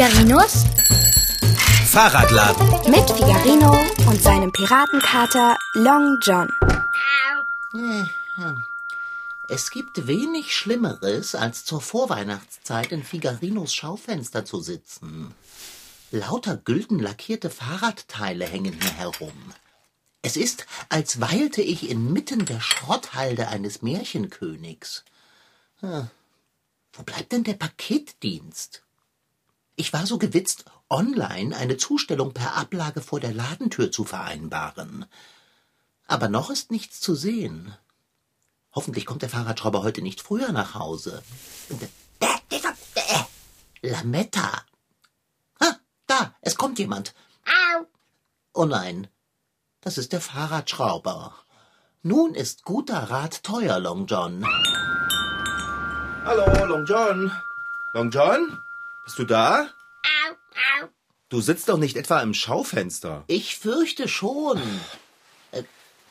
Figarinos Fahrradladen. mit Figarino und seinem Piratenkater Long John. Es gibt wenig Schlimmeres, als zur Vorweihnachtszeit in Figarinos Schaufenster zu sitzen. Lauter gülden lackierte Fahrradteile hängen hier herum. Es ist, als weilte ich inmitten der Schrotthalde eines Märchenkönigs. Hm. Wo bleibt denn der Paketdienst? Ich war so gewitzt, online eine Zustellung per Ablage vor der Ladentür zu vereinbaren. Aber noch ist nichts zu sehen. Hoffentlich kommt der Fahrradschrauber heute nicht früher nach Hause. Lametta. Ah, da, es kommt jemand. Oh nein, das ist der Fahrradschrauber. Nun ist guter Rat teuer, Long John. Hallo, Long John. Long John? Bist du da? Du sitzt doch nicht etwa im Schaufenster. Ich fürchte schon.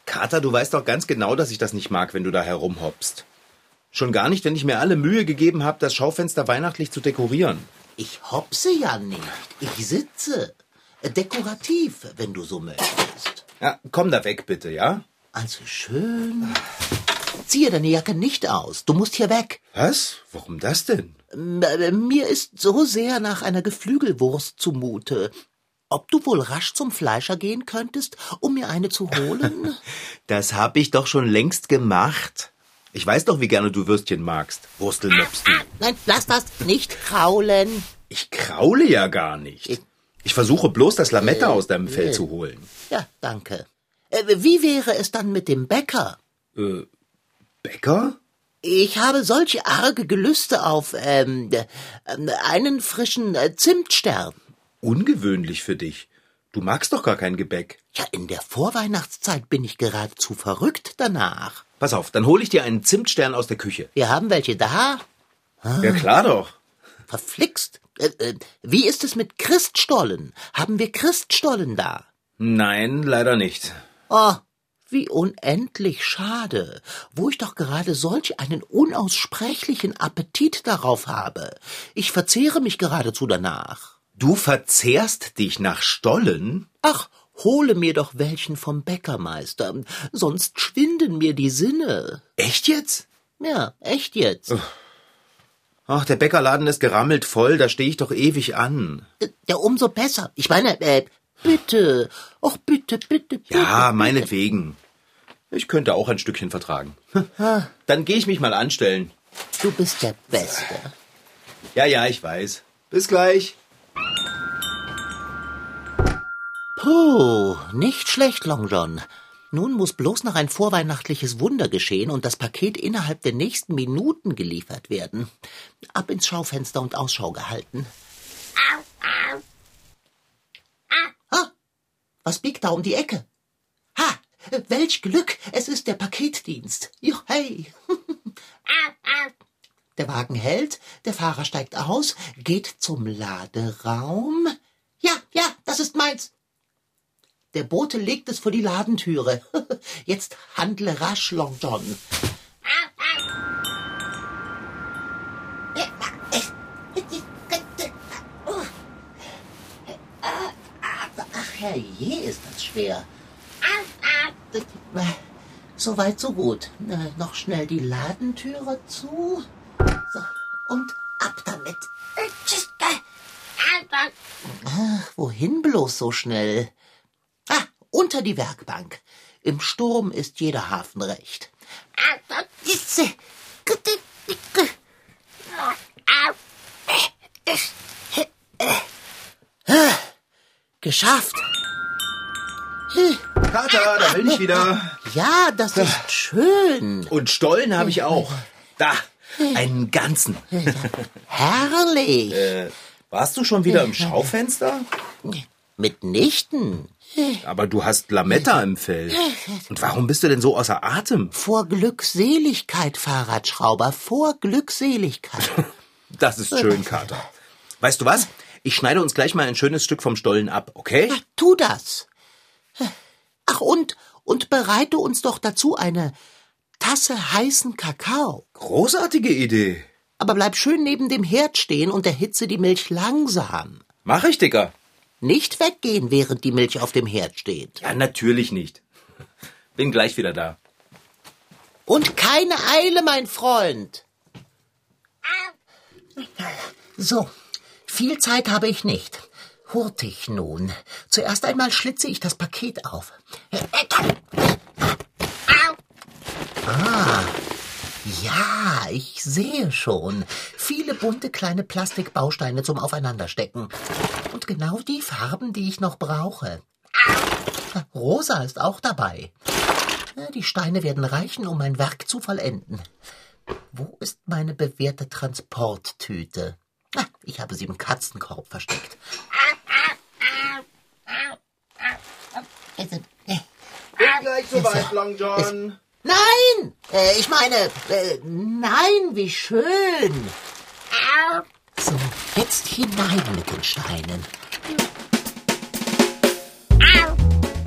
Kater, du weißt doch ganz genau, dass ich das nicht mag, wenn du da herumhoppst. Schon gar nicht, wenn ich mir alle Mühe gegeben habe, das Schaufenster weihnachtlich zu dekorieren. Ich hopse ja nicht. Ich sitze. Dekorativ, wenn du so möchtest. Ja, komm da weg, bitte, ja? Also schön. Ziehe deine Jacke nicht aus. Du musst hier weg. Was? Warum das denn? Äh, Mir ist so sehr nach einer Geflügelwurst zumute. Ob du wohl rasch zum Fleischer gehen könntest, um mir eine zu holen? Das hab ich doch schon längst gemacht. Ich weiß doch, wie gerne du Würstchen magst. Wurstelmöps du. Nein, lass das nicht kraulen. Ich kraule ja gar nicht. Ich versuche bloß, das Lametta aus deinem Fell zu holen. Ja, danke. Äh, Wie wäre es dann mit dem Bäcker? Bäcker? Ich habe solche arge Gelüste auf ähm, äh, einen frischen äh, Zimtstern. Ungewöhnlich für dich. Du magst doch gar kein Gebäck. Ja, in der Vorweihnachtszeit bin ich geradezu verrückt danach. Pass auf, dann hole ich dir einen Zimtstern aus der Küche. Wir haben welche da. Ja, klar doch. Verflixt. Äh, äh, wie ist es mit Christstollen? Haben wir Christstollen da? Nein, leider nicht. Oh, wie unendlich schade, wo ich doch gerade solch einen unaussprechlichen Appetit darauf habe. Ich verzehre mich geradezu danach. Du verzehrst dich nach Stollen? Ach, hole mir doch welchen vom Bäckermeister, sonst schwinden mir die Sinne. Echt jetzt? Ja, echt jetzt. Ach, der Bäckerladen ist gerammelt voll, da stehe ich doch ewig an. Ja, umso besser. Ich meine, äh, bitte. Och, bitte, bitte, bitte. Ja, meinetwegen. Ich könnte auch ein Stückchen vertragen. Dann gehe ich mich mal anstellen. Du bist der Beste. Ja, ja, ich weiß. Bis gleich. Puh, nicht schlecht, Long John. Nun muss bloß noch ein vorweihnachtliches Wunder geschehen und das Paket innerhalb der nächsten Minuten geliefert werden. Ab ins Schaufenster und Ausschau gehalten. Ha, was biegt da um die Ecke? Ha, welch Glück, es ist der Paketdienst. Juhei. Der Wagen hält, der Fahrer steigt aus, geht zum Laderaum. Ja, ja, das ist meins. Der Bote legt es vor die Ladentüre. Jetzt handle rasch, Long John. Ach, herrje, ist das schwer. So weit, so gut. Äh, Noch schnell die Ladentüre zu. So, und ab damit. Ach, wohin bloß so schnell? Ah, unter die Werkbank. Im Sturm ist jeder Hafen recht. Geschafft. Kater, da bin ich wieder. Ja, das ist schön. Und Stollen habe ich auch. Da, einen ganzen. Herrlich. Äh, warst du schon wieder im Schaufenster? Mitnichten. Aber du hast Lametta im Fell. Und warum bist du denn so außer Atem? Vor Glückseligkeit, Fahrradschrauber, vor Glückseligkeit. Das ist schön, Kater. Weißt du was? Ich schneide uns gleich mal ein schönes Stück vom Stollen ab, okay? Tu das. Ach und, und bereite uns doch dazu eine Tasse heißen Kakao. Großartige Idee. Aber bleib schön neben dem Herd stehen und erhitze die Milch langsam. Mach ich, Dicker. Nicht weggehen, während die Milch auf dem Herd steht. Ja, natürlich nicht. Bin gleich wieder da. Und keine Eile, mein Freund. So, viel Zeit habe ich nicht. Hurtig nun. Zuerst einmal schlitze ich das Paket auf. Ah, ja, ich sehe schon. Viele bunte kleine Plastikbausteine zum Aufeinanderstecken. Und genau die Farben, die ich noch brauche. Rosa ist auch dabei. Die Steine werden reichen, um mein Werk zu vollenden. Wo ist meine bewährte Transporttüte? Ah, ich habe sie im Katzenkorb versteckt. Bin gleich soweit, Long John. Nein! Äh, ich meine, äh, nein, wie schön. So, jetzt hinein mit den Steinen.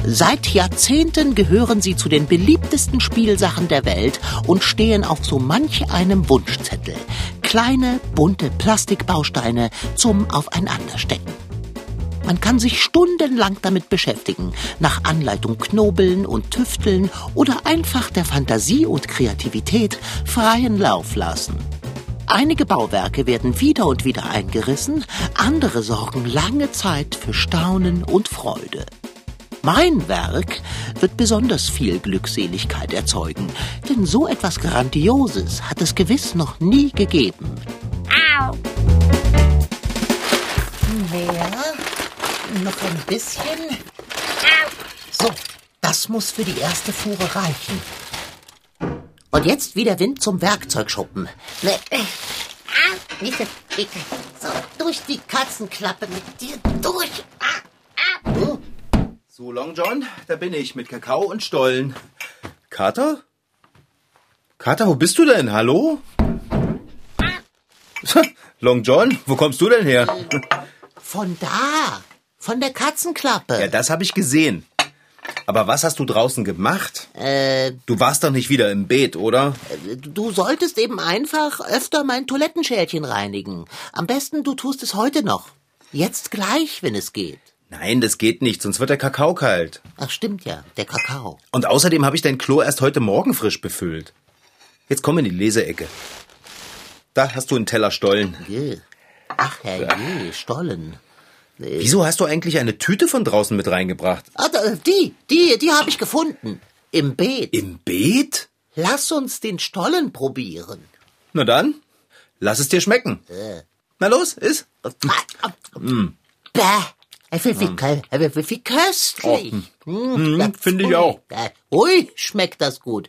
Seit Jahrzehnten gehören sie zu den beliebtesten Spielsachen der Welt und stehen auf so manch einem Wunschzettel. Kleine, bunte Plastikbausteine zum Aufeinanderstecken. Man kann sich stundenlang damit beschäftigen, nach Anleitung knobeln und tüfteln oder einfach der Fantasie und Kreativität freien Lauf lassen. Einige Bauwerke werden wieder und wieder eingerissen, andere sorgen lange Zeit für Staunen und Freude. Mein Werk wird besonders viel Glückseligkeit erzeugen, denn so etwas Grandioses hat es gewiss noch nie gegeben. Mehr, noch ein bisschen. So, das muss für die erste Fuhre reichen. Und jetzt wieder Wind zum Werkzeugschuppen. Ne, äh, ah, bitte, bitte. So, durch die Katzenklappe mit dir durch. So, Long John, da bin ich mit Kakao und Stollen. Kater? Kater, wo bist du denn? Hallo? Long John, wo kommst du denn her? Von da, von der Katzenklappe. Ja, das habe ich gesehen. Aber was hast du draußen gemacht? Äh, Du warst doch nicht wieder im Beet, oder? du solltest eben einfach öfter mein Toilettenschälchen reinigen. Am besten du tust es heute noch. Jetzt gleich, wenn es geht. Nein, das geht nicht, sonst wird der Kakao kalt. Ach, stimmt ja, der Kakao. Und außerdem habe ich dein Klo erst heute Morgen frisch befüllt. Jetzt komm in die Leseecke. Da hast du einen Teller Stollen. Geh. Ach, herrje, Stollen. Wieso hast du eigentlich eine Tüte von draußen mit reingebracht? Ah, die, die, die habe ich gefunden. Im Beet. Im Beet? Lass uns den Stollen probieren. Na dann, lass es dir schmecken. Na los, iss. Bäh. Wie, wie, wie, wie, wie köstlich. Mm, ja, finde ich auch. Äh, Ui, schmeckt das gut.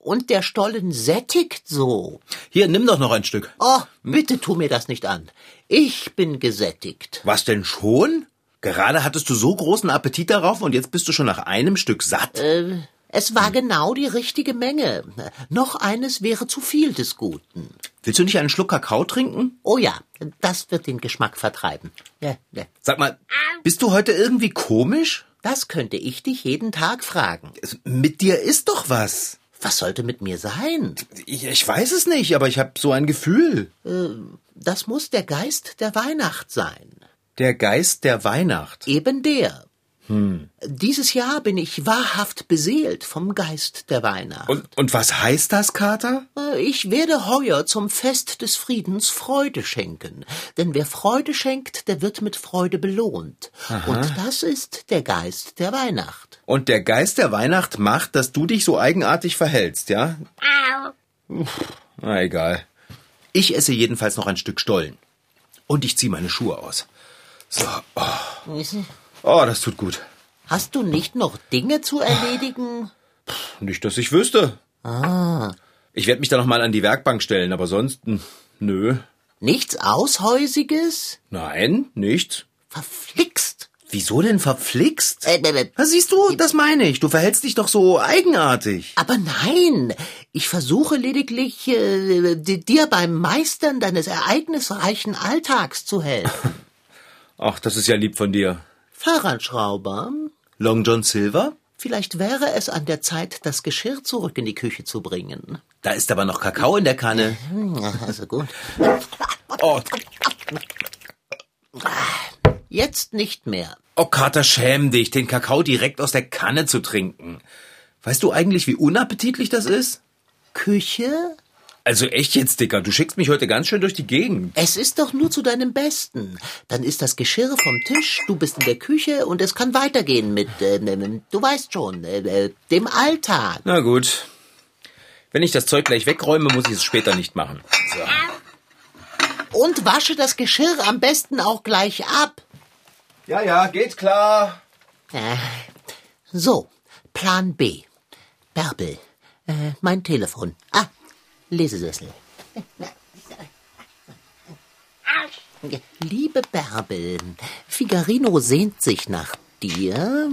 Und der Stollen sättigt so. Hier, nimm doch noch ein Stück. Oh, bitte tu mir das nicht an. Ich bin gesättigt. Was denn schon? Gerade hattest du so großen Appetit darauf und jetzt bist du schon nach einem Stück satt. Es war genau die richtige Menge. Noch eines wäre zu viel des Guten. Willst du nicht einen Schluck Kakao trinken? Oh ja, das wird den Geschmack vertreiben. Ja, ja. Sag mal, bist du heute irgendwie komisch? Das könnte ich dich jeden Tag fragen. Mit dir ist doch was. Was sollte mit mir sein? Ich, ich weiß es nicht, aber ich habe so ein Gefühl. Das muss der Geist der Weihnacht sein. Der Geist der Weihnacht. Eben der. Dieses Jahr bin ich wahrhaft beseelt vom Geist der Weihnacht. Und, und was heißt das, Kater? Äh, Ich werde heuer zum Fest des Friedens Freude schenken. Denn wer Freude schenkt, der wird mit Freude belohnt. Und das ist der Geist der Weihnacht. Und der Geist der Weihnacht macht, dass du dich so eigenartig verhältst, ja? Uff, Na egal. Ich esse jedenfalls noch ein Stück Stollen. Und ich ziehe meine Schuhe aus. So. Oh, oh das tut gut. Hast du nicht noch Dinge zu erledigen? Nicht, dass ich wüsste. Ich werde mich da noch mal an die Werkbank stellen, aber sonst, hm, nö. Nichts Aushäusiges? Nein, nichts. Verflixt. Wieso denn verflixt? Äh, äh, Na, siehst du, das meine ich. Du verhältst dich doch so eigenartig. aber nein, ich versuche lediglich, äh, di- dir beim Meistern deines ereignisreichen Alltags zu helfen. Ach, das ist ja lieb von dir. Fahrradschrauber? Long John Silver? Vielleicht wäre es an der Zeit, das Geschirr zurück in die Küche zu bringen. Da ist aber noch Kakao in der Kanne. Ja, Also gut. Oh, Jetzt nicht mehr. oh Kater, schäm dich, den Kakao direkt aus der Kanne zu trinken. Weißt du eigentlich, wie unappetitlich das ist? Küche? Also echt jetzt, Dicker, du schickst mich heute ganz schön durch die Gegend. Es ist doch nur zu deinem Besten. Dann ist das Geschirr vom Tisch, du bist in der Küche und es kann weitergehen mit, äh, du weißt schon, äh, äh, dem Alltag. Na gut. Wenn ich das Zeug gleich wegräume, muss ich es später nicht machen. So. Und wasche das Geschirr am besten auch gleich ab. Ja, ja, geht klar. Äh, so, Plan B. Bärbel, äh, mein Telefon. Ah, Lesesessel. Liebe Bärbel, Figarino sehnt sich nach dir.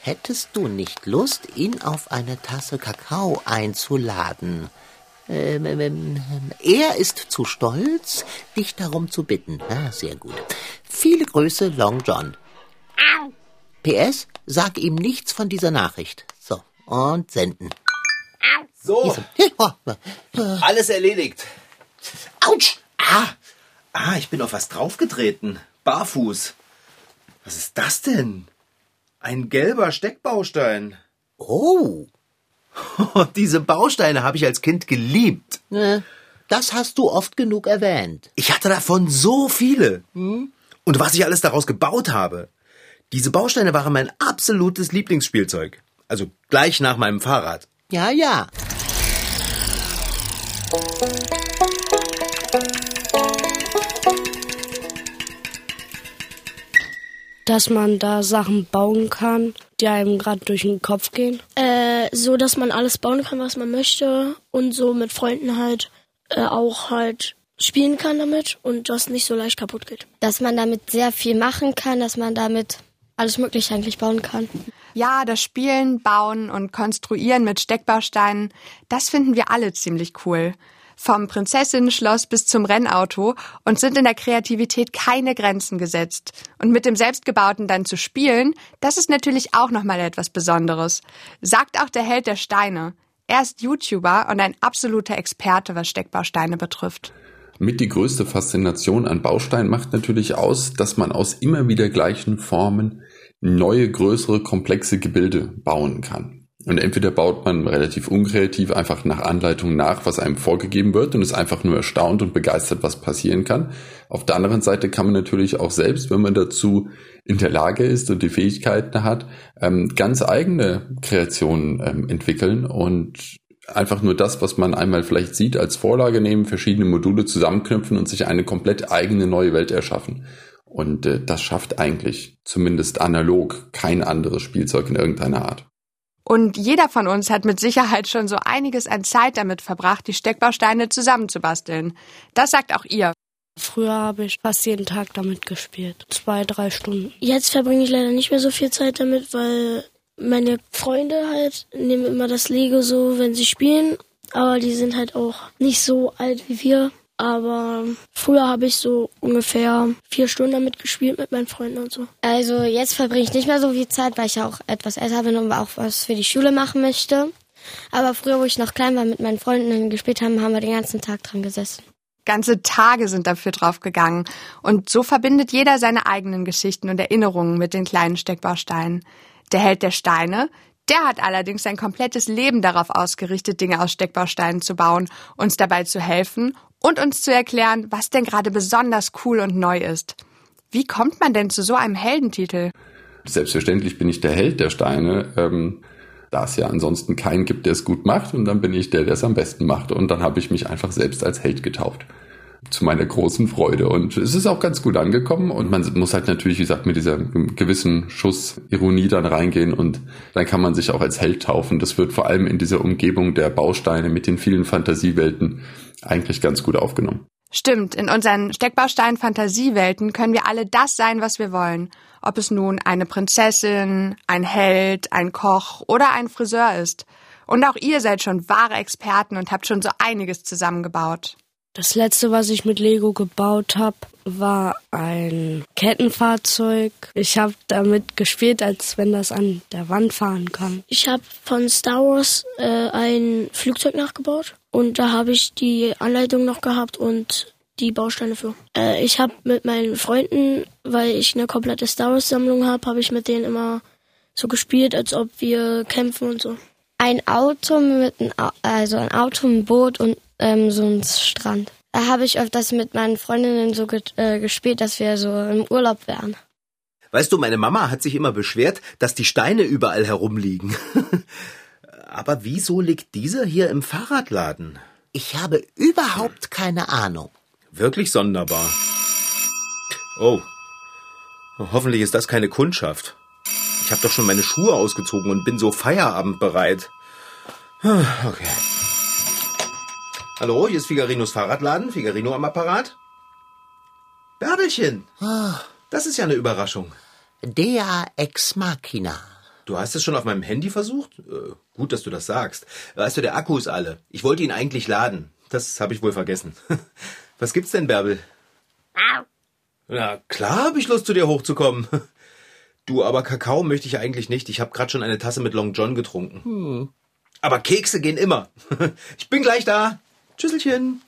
Hättest du nicht Lust, ihn auf eine Tasse Kakao einzuladen? Ähm, ähm, ähm, er ist zu stolz, dich darum zu bitten. Ah, sehr gut. Viele Grüße, Long John. PS, sag ihm nichts von dieser Nachricht. So, und senden. So, Oh, alles erledigt. Autsch! Ah, ah, ich bin auf was draufgetreten. Barfuß. Was ist das denn? Ein gelber Steckbaustein. Oh, Diese Bausteine habe ich als Kind geliebt. das hast du oft genug erwähnt. Ich hatte davon so viele. Und was ich alles daraus gebaut habe. Diese Bausteine waren mein absolutes Lieblingsspielzeug. Also gleich nach meinem Fahrrad. Ja, ja. Dass man da Sachen bauen kann, die einem gerade durch den Kopf gehen. Äh, so, dass man alles bauen kann, was man möchte und so mit Freunden halt äh, auch halt spielen kann damit und das nicht so leicht kaputt geht. dass man damit sehr viel machen kann, dass man damit alles Mögliche eigentlich bauen kann. Ja, das Spielen, Bauen und Konstruieren mit Steckbausteinen, das finden wir alle ziemlich cool. Vom Prinzessinnen-Schloss bis zum Rennauto und sind in der Kreativität keine Grenzen gesetzt. Und mit dem Selbstgebauten dann zu spielen, das ist natürlich auch nochmal etwas Besonderes. Sagt auch der Held der Steine. Er ist YouTuber und ein absoluter Experte, was Steckbausteine betrifft. Mit die größte Faszination an Bausteinen macht natürlich aus, dass man aus immer wieder gleichen Formen neue, größere, komplexe Gebilde bauen kann. Und entweder baut man relativ unkreativ einfach nach Anleitung nach, was einem vorgegeben wird und ist einfach nur erstaunt und begeistert, was passieren kann. Auf der anderen Seite kann man natürlich auch selbst, wenn man dazu in der Lage ist und die Fähigkeiten hat, ähm, ganz eigene Kreationen ähm, entwickeln und einfach nur das, was man einmal vielleicht sieht, als Vorlage nehmen, verschiedene Module zusammenknüpfen und sich eine komplett eigene neue Welt erschaffen. Und äh, das schafft eigentlich, zumindest analog, kein anderes Spielzeug in irgendeiner Art. Und jeder von uns hat mit Sicherheit schon so einiges an Zeit damit verbracht, die Steckbausteine zusammenzubasteln. Das sagt auch ihr. Früher habe ich fast jeden Tag damit gespielt. Zwei, drei Stunden. Jetzt verbringe ich leider nicht mehr so viel Zeit damit, weil meine Freunde halt nehmen immer das Lego so, wenn sie spielen. Aber die sind halt auch nicht so alt wie wir. Aber früher habe ich so ungefähr vier Stunden damit gespielt mit meinen Freunden und so. Also jetzt verbringe ich nicht mehr so viel Zeit, weil ich ja auch etwas älter bin und auch was für die Schule machen möchte. Aber früher, wo ich noch klein war, mit meinen Freunden gespielt haben, haben wir den ganzen Tag dran gesessen. Ganze Tage sind dafür draufgegangen. Und so verbindet jeder seine eigenen Geschichten und Erinnerungen mit den kleinen Steckbausteinen. Der Held der Steine, der hat allerdings sein komplettes Leben darauf ausgerichtet, Dinge aus Steckbausteinen zu bauen, uns dabei zu helfen und uns zu erklären, was denn gerade besonders cool und neu ist. Wie kommt man denn zu so einem Heldentitel? Selbstverständlich bin ich der Held der Steine, ähm, da es ja ansonsten keinen gibt, der es gut macht. Und dann bin ich der, der es am besten macht. Und dann habe ich mich einfach selbst als Held getauft. Zu meiner großen Freude. Und es ist auch ganz gut angekommen. Und man muss halt natürlich, wie gesagt, mit dieser gewissen Schuss Ironie dann reingehen. Und dann kann man sich auch als Held taufen. Das wird vor allem in dieser Umgebung der Bausteine mit den vielen Fantasiewelten eigentlich ganz gut aufgenommen. Stimmt, in unseren Steckbaustein-Fantasiewelten können wir alle das sein, was wir wollen. Ob es nun eine Prinzessin, ein Held, ein Koch oder ein Friseur ist. Und auch ihr seid schon wahre Experten und habt schon so einiges zusammengebaut. Das letzte, was ich mit Lego gebaut habe, war ein Kettenfahrzeug. Ich habe damit gespielt, als wenn das an der Wand fahren kann. Ich habe von Star Wars äh, ein Flugzeug nachgebaut und da habe ich die Anleitung noch gehabt und die Bausteine für. Äh, ich habe mit meinen Freunden, weil ich eine komplette Star Wars Sammlung habe, habe ich mit denen immer so gespielt, als ob wir kämpfen und so. Ein Auto mit ein, also ein Auto, ein Boot und ähm, so ein Strand. Da habe ich öfters mit meinen Freundinnen so ge äh, gespielt, dass wir so im Urlaub wären. Weißt du, meine Mama hat sich immer beschwert, dass die Steine überall herumliegen. Aber wieso liegt dieser hier im Fahrradladen? Ich habe überhaupt keine Ahnung. Wirklich sonderbar. Oh. Hoffentlich ist das keine Kundschaft. Ich habe doch schon meine Schuhe ausgezogen und bin so feierabendbereit. Okay. Hallo, hier ist Figarinos Fahrradladen. Figarino am Apparat. Bärbelchen. Das ist ja eine Überraschung. Dea ex machina. Du hast es schon auf meinem Handy versucht? Äh, gut, dass du das sagst. Weißt du, der Akku ist alle. Ich wollte ihn eigentlich laden. Das habe ich wohl vergessen. Was gibt's denn, Bärbel? Na, klar habe ich Lust, zu dir hochzukommen. Du, aber Kakao möchte ich eigentlich nicht. Ich habe gerade schon eine Tasse mit Long John getrunken. Hm. Aber Kekse gehen immer. Ich bin gleich da. Tschüsselchen.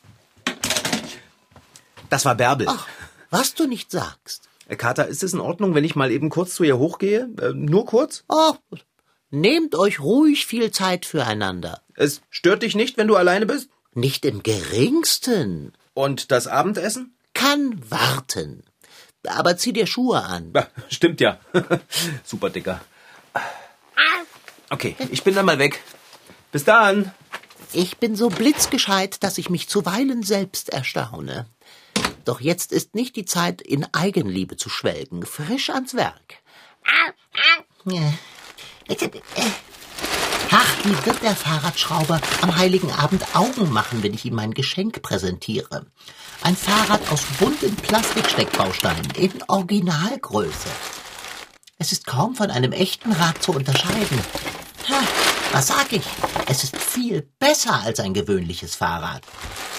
Das war Bärbel. Ach, was du nicht sagst. Äh, Kater, ist es in Ordnung, wenn ich mal eben kurz zu ihr hochgehe? Äh, nur kurz? Oh, nehmt euch ruhig viel Zeit füreinander. Es stört dich nicht, wenn du alleine bist? Nicht im geringsten. Und das Abendessen? Kann warten. Aber zieh dir Schuhe an. Ja, stimmt ja. Super dicker. Okay, ich bin dann mal weg. Bis dann. Ich bin so blitzgescheit, dass ich mich zuweilen selbst erstaune. Doch jetzt ist nicht die Zeit, in Eigenliebe zu schwelgen. Frisch ans Werk. Ach, wie wird der Fahrradschrauber am heiligen Abend Augen machen, wenn ich ihm mein Geschenk präsentiere? Ein Fahrrad aus bunten Plastiksteckbausteinen in Originalgröße. Es ist kaum von einem echten Rad zu unterscheiden. Ha, was sag ich? Es ist viel besser als ein gewöhnliches Fahrrad.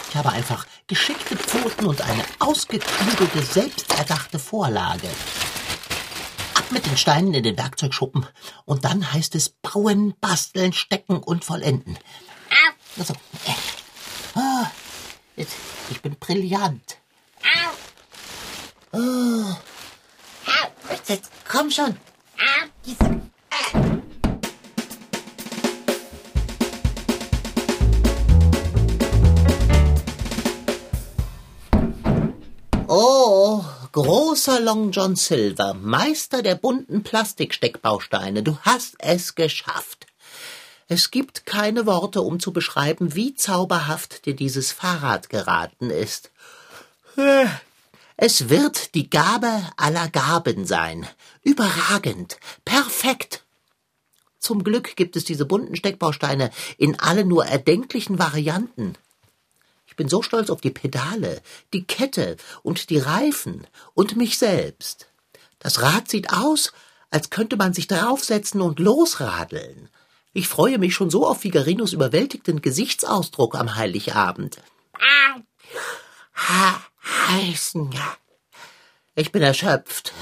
Ich habe einfach geschickte Pfoten und eine ausgeklügelte, selbsterdachte Vorlage. Ab mit den Steinen in den Werkzeugschuppen und dann heißt es bauen, basteln, stecken und vollenden. Also, äh, jetzt, ich bin brillant. Oh, jetzt komm schon. Oh, großer Long John Silver, Meister der bunten Plastiksteckbausteine, du hast es geschafft. Es gibt keine Worte, um zu beschreiben, wie zauberhaft dir dieses Fahrrad geraten ist. Es wird die Gabe aller Gaben sein. Überragend, perfekt. Zum Glück gibt es diese bunten Steckbausteine in allen nur erdenklichen Varianten. Ich bin so stolz auf die Pedale, die Kette und die Reifen und mich selbst. Das Rad sieht aus, als könnte man sich draufsetzen und losradeln. Ich freue mich schon so auf Figarinos überwältigten Gesichtsausdruck am Heiligabend. Heißen. Ich bin erschöpft.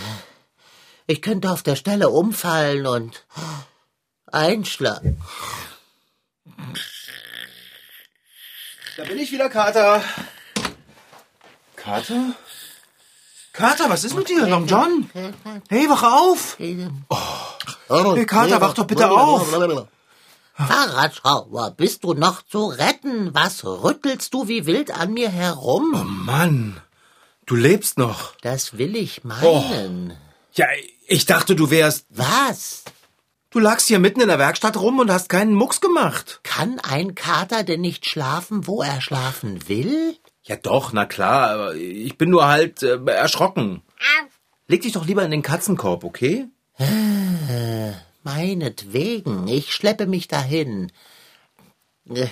Ich könnte auf der Stelle umfallen und einschlafen. Da bin ich wieder, Kater. Kater? Kater, was ist mit dir, Long John? Hey, wach auf! Oh. Hey, Kater, wach doch bitte auf! Fahrradschrauber, bist du noch zu retten? Was rüttelst du wie wild an mir herum? Oh Mann, du lebst noch. Das will ich meinen. Ja, ich dachte, du wärst. Was? Du lagst hier mitten in der Werkstatt rum und hast keinen Mucks gemacht. Kann ein Kater denn nicht schlafen, wo er schlafen will? Ja doch, na klar, aber ich bin nur halt äh, erschrocken. Leg dich doch lieber in den Katzenkorb, okay? Äh, meinetwegen, ich schleppe mich dahin. Äh,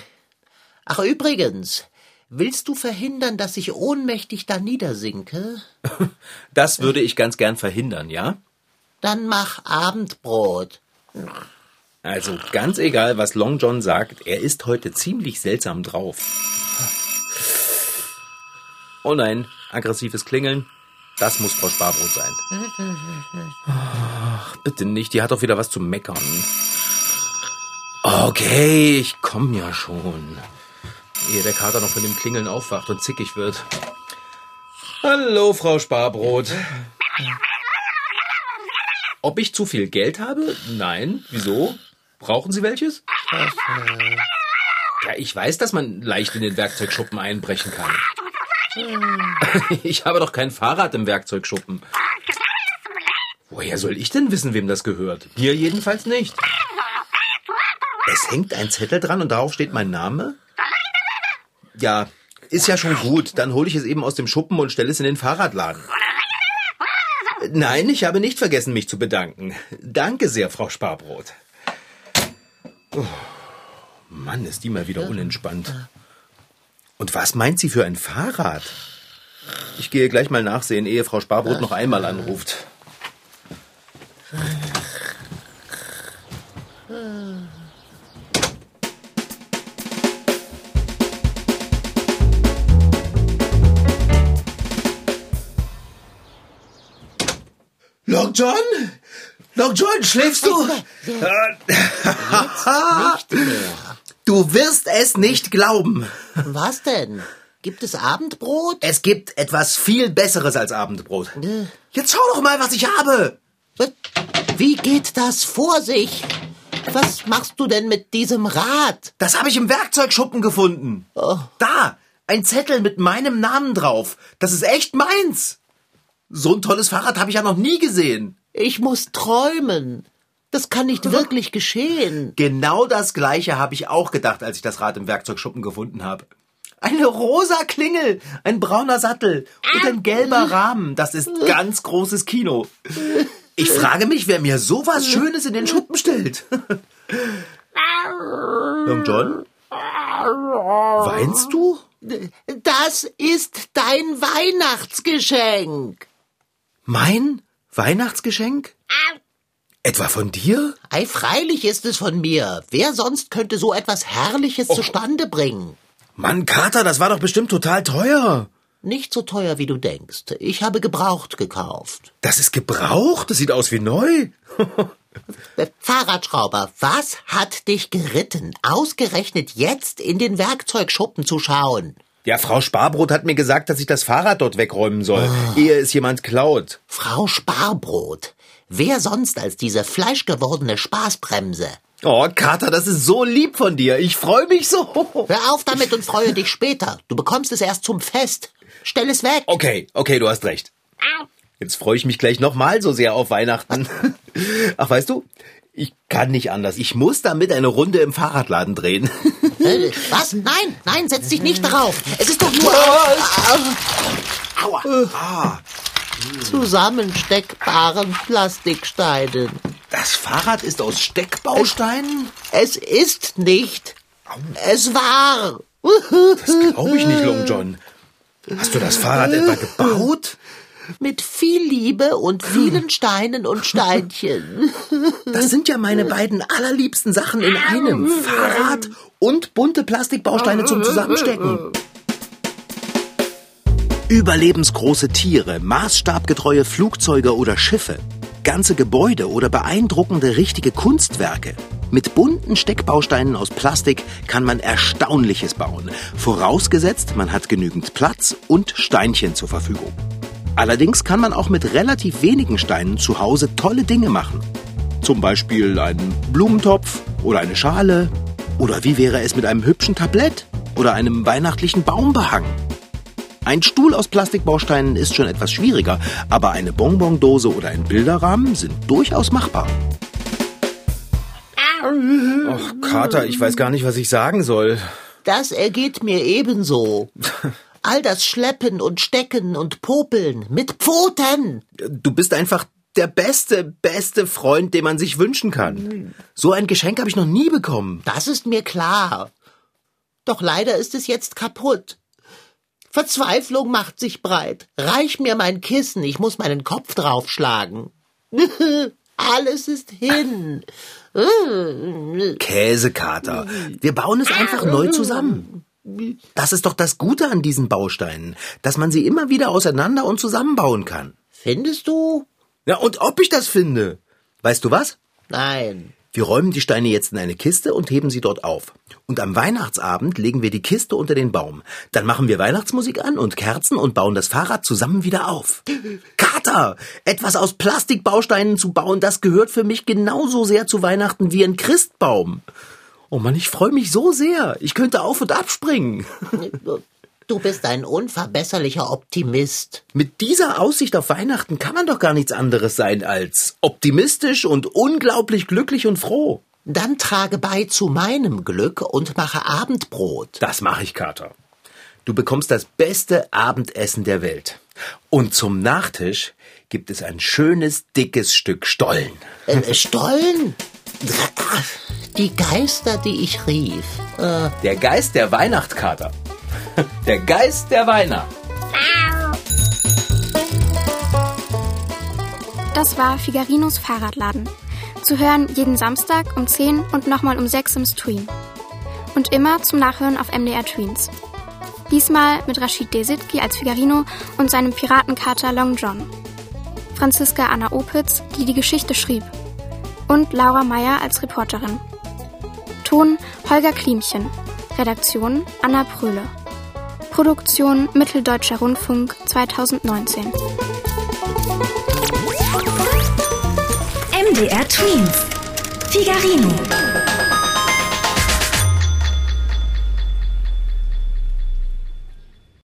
Ach übrigens, willst du verhindern, dass ich ohnmächtig da niedersinke? Das würde ich ganz gern verhindern, ja? Dann mach Abendbrot. Also ganz egal, was Long John sagt, er ist heute ziemlich seltsam drauf. Oh nein, aggressives Klingeln. Das muss Frau Sparbrot sein. Ach, bitte nicht, die hat doch wieder was zu meckern. Okay, ich komm ja schon. Ehe der Kater noch von dem Klingeln aufwacht und zickig wird. Hallo, Frau Sparbrot. Ob ich zu viel Geld habe? Nein. Wieso? Brauchen Sie welches? Ja, ich weiß, dass man leicht in den Werkzeugschuppen einbrechen kann. Ich habe doch kein Fahrrad im Werkzeugschuppen. Woher soll ich denn wissen, wem das gehört? Mir jedenfalls nicht. Es hängt ein Zettel dran und darauf steht mein Name? Ja, ist ja schon gut. Dann hole ich es eben aus dem Schuppen und stelle es in den Fahrradladen. Nein, ich habe nicht vergessen, mich zu bedanken. Danke sehr, Frau Sparbrot. Oh, Mann, ist die mal wieder unentspannt. Und was meint sie für ein Fahrrad? Ich gehe gleich mal nachsehen, ehe Frau Sparbrot noch einmal anruft. Long John? Long John, schläfst du? Nicht mehr. Du wirst es nicht glauben. Was denn? Gibt es Abendbrot? Es gibt etwas viel Besseres als Abendbrot. Jetzt schau doch mal, was ich habe. Wie geht das vor sich? Was machst du denn mit diesem Rad? Das habe ich im Werkzeugschuppen gefunden. Oh. Da, ein Zettel mit meinem Namen drauf. Das ist echt meins. So ein tolles Fahrrad habe ich ja noch nie gesehen. Ich muss träumen. Das kann nicht wirklich geschehen. Genau das gleiche habe ich auch gedacht, als ich das Rad im Werkzeugschuppen gefunden habe. Eine rosa Klingel, ein brauner Sattel und ein gelber Rahmen. Das ist ganz großes Kino. Ich frage mich, wer mir sowas Schönes in den Schuppen stellt. Long John? Weinst du? Das ist dein Weihnachtsgeschenk. Mein Weihnachtsgeschenk? Etwa von dir? Ei, freilich ist es von mir. Wer sonst könnte so etwas Herrliches zustande bringen? Mann, Kater, das war doch bestimmt total teuer. Nicht so teuer, wie du denkst. Ich habe gebraucht gekauft. Das ist gebraucht? Das sieht aus wie neu. Äh, Fahrradschrauber, was hat dich geritten, ausgerechnet jetzt in den Werkzeugschuppen zu schauen? Ja, Frau Sparbrot hat mir gesagt, dass ich das Fahrrad dort wegräumen soll, ehe es jemand klaut. Frau Sparbrot, wer sonst als diese fleischgewordene Spaßbremse? Oh, Kater, das ist so lieb von dir. Ich freue mich so. Hör auf damit und freue dich später. Du bekommst es erst zum Fest. Stell es weg. Okay, okay, du hast recht. Jetzt freue ich mich gleich nochmal so sehr auf Weihnachten. Ach, weißt du, ich kann nicht anders. Ich muss damit eine Runde im Fahrradladen drehen. Äh, Was? Nein, nein, setz dich nicht darauf. Es ist doch nur Aua. Ah, zusammensteckbaren Plastiksteinen. das Fahrrad ist aus Steckbausteinen? Es ist nicht. Es war. Das glaube ich nicht, Long John. Hast du das Fahrrad etwa gebaut? Mit viel Liebe und vielen Steinen und Steinchen. Das sind ja meine beiden allerliebsten Sachen in einem. Fahrrad und bunte Plastikbausteine zum Zusammenstecken. Überlebensgroße Tiere, maßstabgetreue Flugzeuge oder Schiffe, ganze Gebäude oder beeindruckende richtige Kunstwerke. Mit bunten Steckbausteinen aus Plastik kann man Erstaunliches bauen, vorausgesetzt man hat genügend Platz und Steinchen zur Verfügung. Allerdings kann man auch mit relativ wenigen Steinen zu Hause tolle Dinge machen. Zum Beispiel einen Blumentopf oder eine Schale. Oder wie wäre es mit einem hübschen Tablett oder einem weihnachtlichen Baumbehang? Ein Stuhl aus Plastikbausteinen ist schon etwas schwieriger, aber eine Bonbondose oder ein Bilderrahmen sind durchaus machbar. Och, Kater, ich weiß gar nicht, was ich sagen soll. Das ergeht mir ebenso. All das Schleppen und Stecken und Popeln mit Pfoten. Du bist einfach der beste, beste Freund, den man sich wünschen kann. So ein Geschenk habe ich noch nie bekommen. Das ist mir klar. Doch leider ist es jetzt kaputt. Verzweiflung macht sich breit. Reich mir mein Kissen, ich muss meinen Kopf draufschlagen. Alles ist hin. Käsekater. Wir bauen es einfach neu zusammen. Das ist doch das Gute an diesen Bausteinen, dass man sie immer wieder auseinander und zusammenbauen kann. Findest du? Ja, und ob ich das finde? Weißt du was? Nein. Wir räumen die Steine jetzt in eine Kiste und heben sie dort auf. Und am Weihnachtsabend legen wir die Kiste unter den Baum. Dann machen wir Weihnachtsmusik an und Kerzen und bauen das Fahrrad zusammen wieder auf. Kater! Etwas aus Plastikbausteinen zu bauen, das gehört für mich genauso sehr zu Weihnachten wie ein Christbaum. Oh Mann, ich freue mich so sehr. Ich könnte auf und abspringen. Du bist ein unverbesserlicher Optimist. Mit dieser Aussicht auf Weihnachten kann man doch gar nichts anderes sein als optimistisch und unglaublich glücklich und froh. Dann trage bei zu meinem Glück und mache Abendbrot. Das mache ich, Kater. Du bekommst das beste Abendessen der Welt. Und zum Nachtisch gibt es ein schönes, dickes Stück Stollen. Äh, Stollen? Die Geister, die ich rief. Äh. Der Geist der Weihnachtskater. Der Geist der Weihnacht. Das war Figarinos Fahrradladen. Zu hören jeden Samstag um 10 und nochmal um 6 im Stream. Und immer zum Nachhören auf MDR Tweens. Diesmal mit Rashid Desitki als Figarino und seinem Piratenkater Long John. Franziska Anna Opitz, die die Geschichte schrieb. Und Laura Meyer als Reporterin. Ton Holger Klimchen. Redaktion Anna Pröhle. Produktion Mitteldeutscher Rundfunk 2019. MDR Tweens. Figarino.